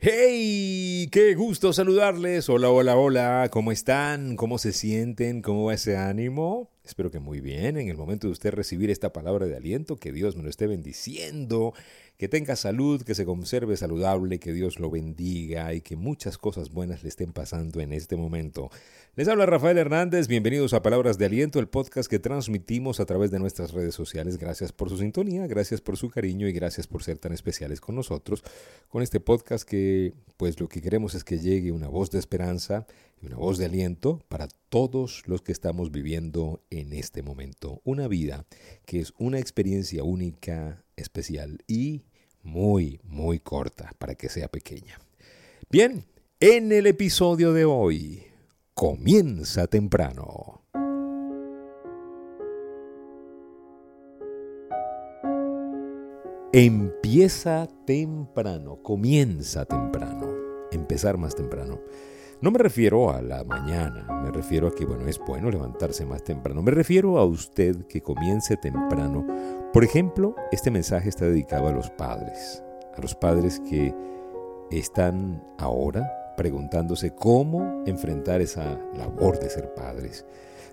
¡Hey! ¡Qué gusto saludarles! Hola, hola, hola. ¿Cómo están? ¿Cómo se sienten? ¿Cómo va ese ánimo? Espero que muy bien. En el momento de usted recibir esta palabra de aliento, que Dios me lo esté bendiciendo que tenga salud, que se conserve saludable, que Dios lo bendiga y que muchas cosas buenas le estén pasando en este momento. Les habla Rafael Hernández, bienvenidos a Palabras de Aliento, el podcast que transmitimos a través de nuestras redes sociales. Gracias por su sintonía, gracias por su cariño y gracias por ser tan especiales con nosotros, con este podcast que pues lo que queremos es que llegue una voz de esperanza y una voz de aliento para todos los que estamos viviendo en este momento. Una vida que es una experiencia única, especial y muy, muy corta para que sea pequeña. Bien, en el episodio de hoy, comienza temprano. Empieza temprano, comienza temprano, empezar más temprano. No me refiero a la mañana, me refiero a que, bueno, es bueno levantarse más temprano. Me refiero a usted que comience temprano. Por ejemplo, este mensaje está dedicado a los padres, a los padres que están ahora preguntándose cómo enfrentar esa labor de ser padres.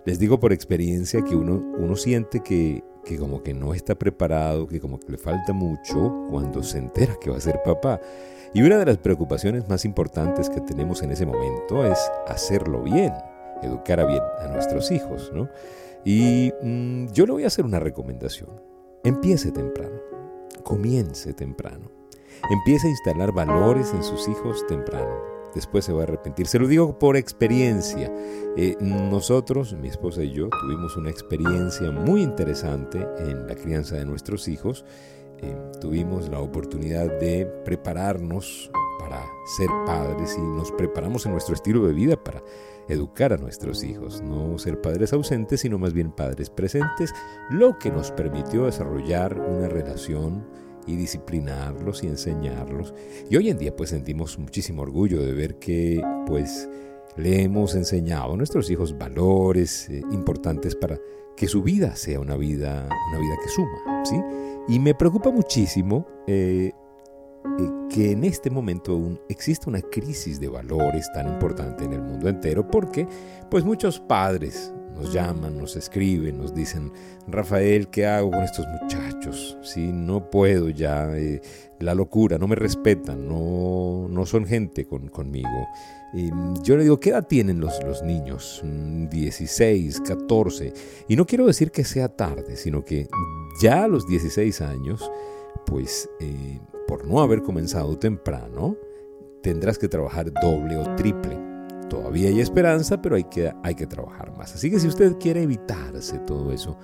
Les digo por experiencia que uno, uno siente que, que como que no está preparado, que como que le falta mucho cuando se entera que va a ser papá. Y una de las preocupaciones más importantes que tenemos en ese momento es hacerlo bien, educar a bien a nuestros hijos, ¿no? Y mm, yo le voy a hacer una recomendación. Empiece temprano, comience temprano, empiece a instalar valores en sus hijos temprano. Después se va a arrepentir. Se lo digo por experiencia. Eh, nosotros, mi esposa y yo, tuvimos una experiencia muy interesante en la crianza de nuestros hijos eh, tuvimos la oportunidad de prepararnos para ser padres y nos preparamos en nuestro estilo de vida para educar a nuestros hijos, no ser padres ausentes, sino más bien padres presentes, lo que nos permitió desarrollar una relación y disciplinarlos y enseñarlos. Y hoy en día pues sentimos muchísimo orgullo de ver que pues le hemos enseñado a nuestros hijos valores eh, importantes para que su vida sea una vida, una vida que suma, ¿sí? Y me preocupa muchísimo eh, eh, que en este momento aún existe una crisis de valores tan importante en el mundo entero, porque pues muchos padres nos llaman, nos escriben, nos dicen, Rafael, ¿qué hago con estos muchachos? Si no puedo ya, eh, la locura, no me respetan, no, no son gente con, conmigo. Y yo le digo, ¿qué edad tienen los, los niños? 16, mm, 14. Y no quiero decir que sea tarde, sino que ya a los 16 años, pues eh, por no haber comenzado temprano, tendrás que trabajar doble o triple. Todavía hay esperanza, pero hay que, hay que trabajar más. Así que si usted quiere evitarse todo eso,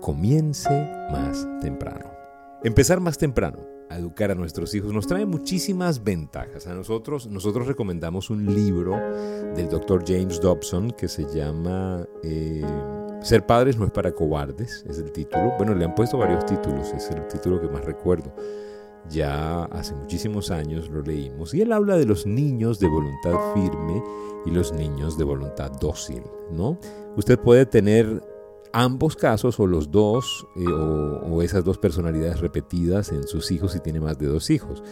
comience más temprano. Empezar más temprano a educar a nuestros hijos nos trae muchísimas ventajas. A nosotros, nosotros recomendamos un libro del doctor James Dobson que se llama eh, Ser padres no es para cobardes, es el título. Bueno, le han puesto varios títulos, es el título que más recuerdo. Ya hace muchísimos años lo leímos y él habla de los niños de voluntad firme y los niños de voluntad dócil, ¿no? Usted puede tener ambos casos o los dos eh, o, esas dos personalidades repetidas en sus hijos si tiene más de dos hijos.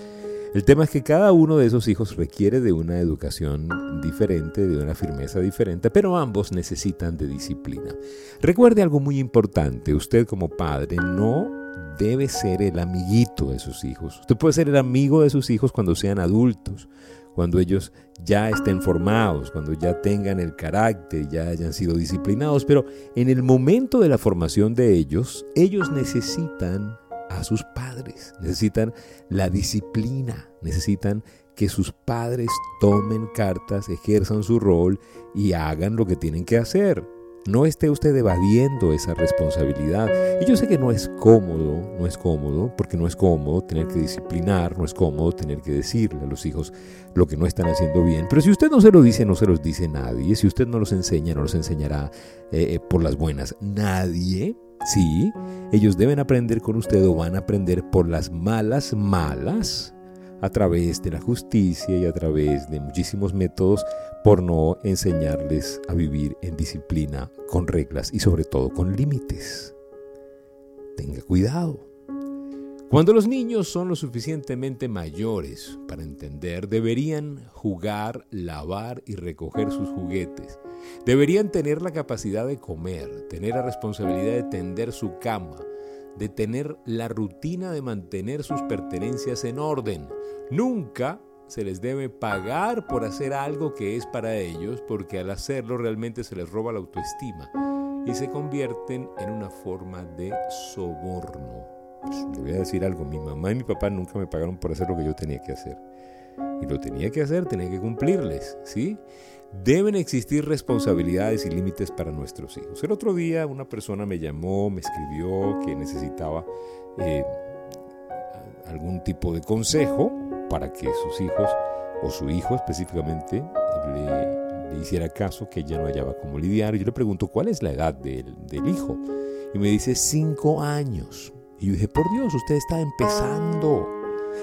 El tema es que cada uno de esos hijos requiere de una educación diferente, de una firmeza diferente, pero ambos necesitan de disciplina. Recuerde algo muy importante, usted como padre no debe ser el amiguito de sus hijos. Usted puede ser el amigo de sus hijos cuando sean adultos, cuando ellos ya estén formados, cuando ya tengan el carácter, ya hayan sido disciplinados, pero en el momento de la formación de ellos, ellos necesitan a sus padres, necesitan la disciplina, necesitan que sus padres tomen cartas, ejerzan su rol y hagan lo que tienen que hacer. No esté usted evadiendo esa responsabilidad. Y yo sé que no es cómodo, no es cómodo, porque no es cómodo tener que disciplinar, no es cómodo tener que decirle a los hijos lo que no están haciendo bien. Pero si usted no se lo dice, no se los dice nadie. Si usted no los enseña, no los enseñará eh, eh, por las buenas nadie. Sí, ellos deben aprender con usted o van a aprender por las malas, malas a través de la justicia y a través de muchísimos métodos por no enseñarles a vivir en disciplina, con reglas y sobre todo con límites. Tenga cuidado. Cuando los niños son lo suficientemente mayores para entender, deberían jugar, lavar y recoger sus juguetes. Deberían tener la capacidad de comer, tener la responsabilidad de tender su cama, de tener la rutina de mantener sus pertenencias en orden. Nunca se les debe pagar por hacer algo que es para ellos, porque al hacerlo realmente se les roba la autoestima y se convierten en una forma de soborno. Pues, le voy a decir algo, mi mamá y mi papá nunca me pagaron por hacer lo que yo tenía que hacer. Y lo tenía que hacer, tenía que cumplirles, ¿sí? Deben existir responsabilidades y límites para nuestros hijos. El otro día una persona me llamó, me escribió que necesitaba eh, algún tipo de consejo para que sus hijos, o su hijo específicamente, le, hiciera caso, que ella no hallaba cómo lidiar. Y yo le pregunto, ¿cuál es la edad del, del hijo? Y me dice, cinco años. Y yo dije, por Dios, usted está empezando.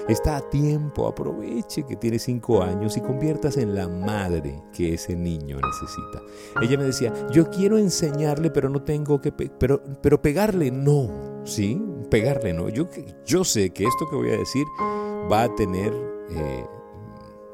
Está a tiempo, aproveche que tiene cinco años y conviértase en la madre que ese niño necesita. Ella me decía, yo quiero enseñarle, pero no tengo que, pero, pero pegarle no, ¿sí? Pegarle no. Yo, yo sé que esto que voy a decir va a tener eh,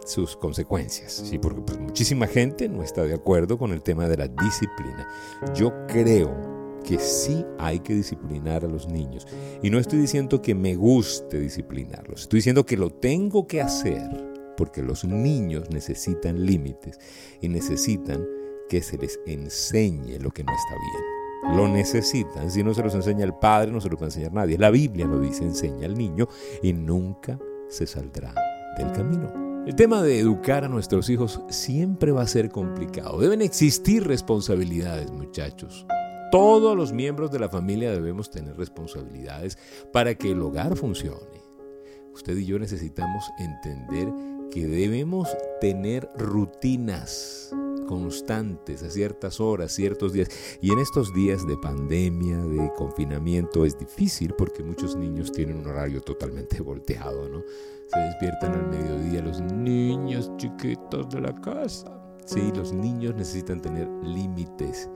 sus consecuencias, ¿sí? Porque pues, muchísima gente no está de acuerdo con el tema de la disciplina. Yo creo que sí hay que disciplinar a los niños. Y no estoy diciendo que me guste disciplinarlos, estoy diciendo que lo tengo que hacer porque los niños necesitan límites y necesitan que se les enseñe lo que no está bien. Lo necesitan, si no se los enseña el padre, no se lo a enseñar nadie. La Biblia lo dice, enseña al niño y nunca se saldrá del camino. El tema de educar a nuestros hijos siempre va a ser complicado. Deben existir responsabilidades, muchachos. Todos los miembros de la familia debemos tener responsabilidades para que el hogar funcione. Usted y yo necesitamos entender que debemos tener rutinas constantes a ciertas horas, ciertos días. Y en estos días de pandemia, de confinamiento, es difícil porque muchos niños tienen un horario totalmente volteado, ¿no? Se despiertan al mediodía los niños chiquitos de la casa. Sí, los niños necesitan tener límites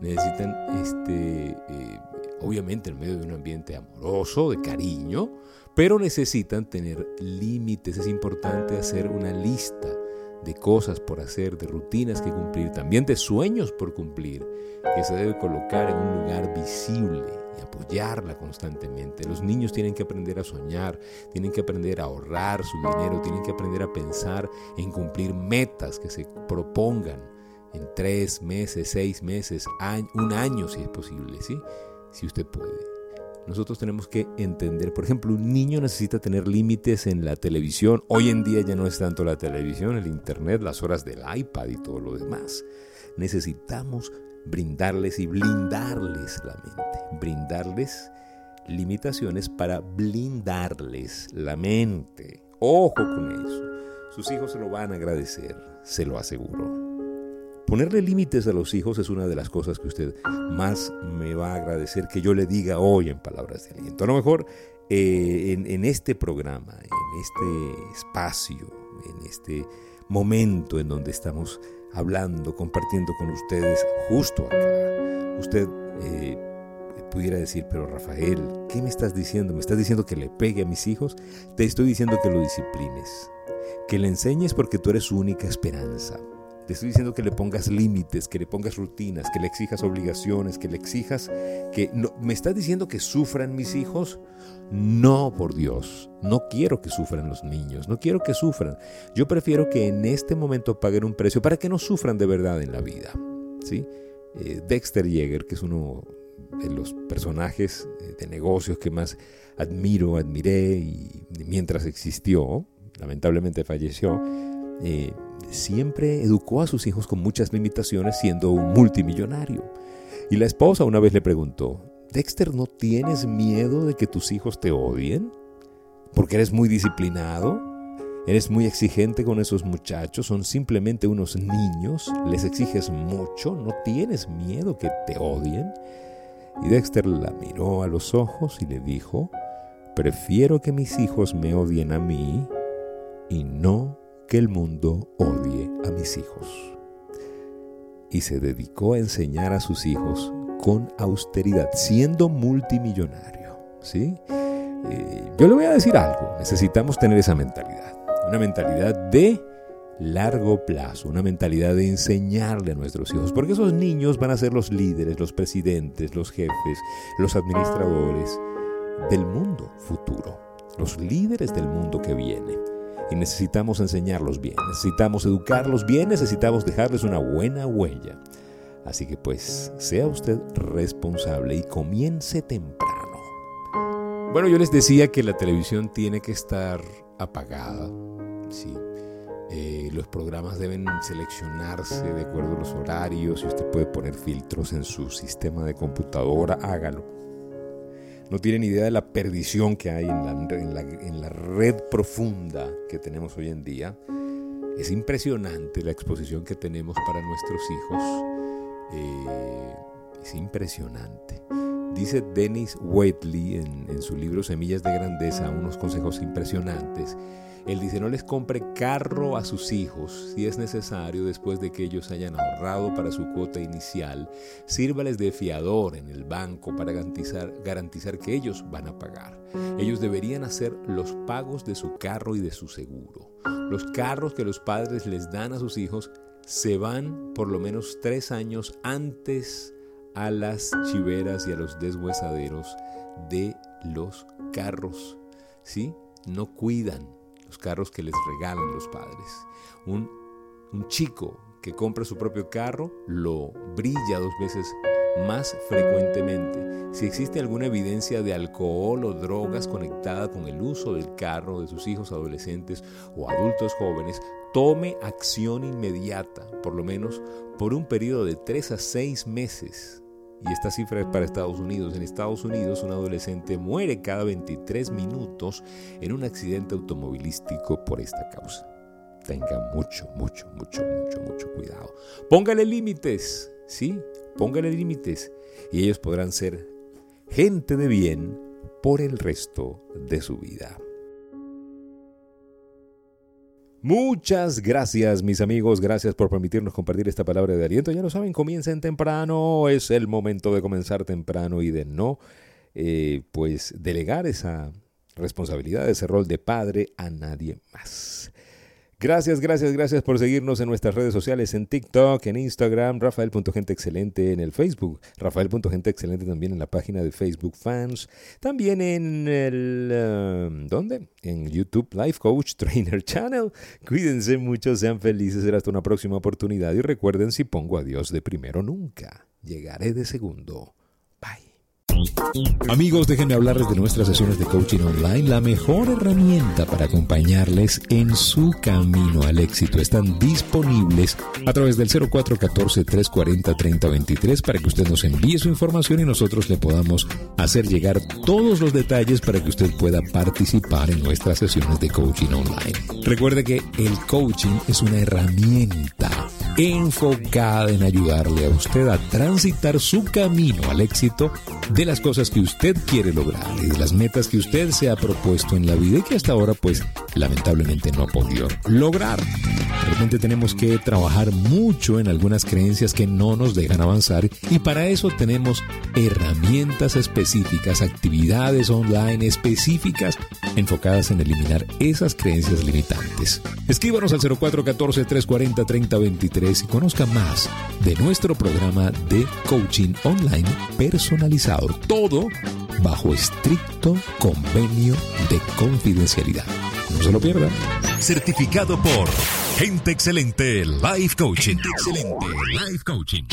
necesitan, este, eh, obviamente, en medio de un ambiente amoroso, de cariño, pero necesitan tener límites. Es importante hacer una lista de cosas por hacer, de rutinas que cumplir, también de sueños por cumplir, que se debe colocar en un lugar visible y apoyarla constantemente. Los niños tienen que aprender a soñar, tienen que aprender a ahorrar su dinero, tienen que aprender a pensar en cumplir metas que se propongan en tres meses, seis meses, un año si es posible, ¿sí? Si usted puede. Nosotros tenemos que entender, por ejemplo, un niño necesita tener límites en la televisión. Hoy en día ya no es tanto la televisión, el internet, las horas del iPad y todo lo demás. Necesitamos brindarles y blindarles la mente, brindarles limitaciones para blindarles la mente. Ojo con eso. Sus hijos se lo van a agradecer, se lo aseguro. Ponerle límites a los hijos es una de las cosas que usted más me va a agradecer que yo le diga hoy en palabras de aliento. A lo mejor eh, en, este programa, en este espacio, en este momento en donde estamos hablando, compartiendo con ustedes justo acá, usted eh, pudiera decir, pero Rafael, ¿qué me estás diciendo? ¿Me estás diciendo que le pegue a mis hijos? Te estoy diciendo que lo disciplines, que le enseñes porque tú eres su única esperanza. Te estoy diciendo que le pongas límites, que le pongas rutinas, que le exijas obligaciones, que le exijas que... No, ¿Me estás diciendo que sufran mis hijos? No, por Dios. No quiero que sufran los niños, no quiero que sufran. Yo prefiero que en este momento paguen un precio para que no sufran de verdad en la vida. ¿sí? Eh, Dexter Yeager, que es uno de los personajes eh, de negocios que más admiro, admiré y mientras existió, lamentablemente falleció, eh, siempre educó a sus hijos con muchas limitaciones siendo un multimillonario. Y la esposa una vez le preguntó, Dexter, ¿no tienes miedo de que tus hijos te odien? Porque eres muy disciplinado, eres muy exigente con esos muchachos, son simplemente unos niños, les exiges mucho, no tienes miedo que te odien. Y Dexter la miró a los ojos y le dijo, prefiero que mis hijos me odien a mí y no que el mundo odie a mis hijos. Y se dedicó a enseñar a sus hijos con austeridad, siendo multimillonario. ¿sí? Eh, yo le voy a decir algo, necesitamos tener esa mentalidad, una mentalidad de largo plazo, una mentalidad de enseñarle a nuestros hijos, porque esos niños van a ser los líderes, los presidentes, los jefes, los administradores del mundo futuro, los líderes del mundo que viene. Y necesitamos enseñarlos bien, necesitamos educarlos bien, necesitamos dejarles una buena huella. Así que pues sea usted responsable y comience temprano. Bueno, yo les decía que la televisión tiene que estar apagada. Sí. Eh, los programas deben seleccionarse de acuerdo a los horarios. Si usted puede poner filtros en su sistema de computadora, hágalo. No tienen idea de la perdición que hay en la, en la red profunda que tenemos hoy en día. Es impresionante la exposición que tenemos para nuestros hijos. Eh, es impresionante. Dice Dennis Waitley en, en, su libro Semillas de Grandeza unos consejos impresionantes. Él dice, no les compre carro a sus hijos si es necesario después de que ellos hayan ahorrado para su cuota inicial. Sírvales de fiador en el banco para garantizar, que ellos van a pagar. Ellos deberían hacer los pagos de su carro y de su seguro. Los carros que los padres les dan a sus hijos se van por lo menos tres años antes a las chiveras y a los deshuesaderos de los carros. ¿Sí? No cuidan carros que les regalan los padres. Un, un chico que compra su propio carro lo brilla dos veces más frecuentemente. Si existe alguna evidencia de alcohol o drogas conectada con el uso del carro de sus hijos adolescentes o adultos jóvenes, tome acción inmediata, por lo menos por un periodo de 3 a 6 meses. Y esta cifra es para Estados Unidos. En Estados Unidos un adolescente muere cada 23 minutos en un accidente automovilístico por esta causa. Tenga mucho, mucho, mucho, mucho, mucho cuidado. Póngale límites, ¿sí? Póngale límites y ellos podrán ser gente de bien por el resto de su vida. Muchas gracias mis amigos, gracias por permitirnos compartir esta palabra de aliento. Ya lo saben, comiencen temprano, es el momento de comenzar temprano y de no eh, pues delegar esa responsabilidad, ese rol de padre a nadie más. Gracias, gracias, gracias por seguirnos en nuestras redes sociales, en TikTok, en Instagram, Rafael.genteexcelente en el Facebook, Rafael.genteexcelente también en la página de Facebook Fans, también en el... Um, ¿Dónde? En YouTube Life Coach Trainer Channel. Cuídense mucho, sean felices, será hasta una próxima oportunidad y recuerden si pongo a Dios de primero nunca, llegaré de segundo. Amigos, déjenme hablarles de nuestras sesiones de coaching online, la mejor herramienta para acompañarles en su camino al éxito. Están disponibles a través del 0414-340-3023 para que usted nos envíe su información y nosotros le podamos hacer llegar todos los detalles para que usted pueda participar en nuestras sesiones de coaching online. Recuerde que el coaching es una herramienta enfocada en ayudarle a usted a transitar su camino al éxito de las cosas que usted quiere lograr y de las metas que usted se ha propuesto en la vida y que hasta ahora pues lamentablemente no ha podido lograr. Realmente tenemos que trabajar mucho en algunas creencias que no nos dejan avanzar y para eso tenemos herramientas específicas, actividades online específicas enfocadas en eliminar esas creencias limitantes. Escríbanos al 0414-340-3023 y conozca más de nuestro programa de coaching online personalizado. Todo bajo estricto convenio de confidencialidad. No se lo pierda. Certificado por Gente Excelente Life Coaching. Gente Excelente Life Coaching.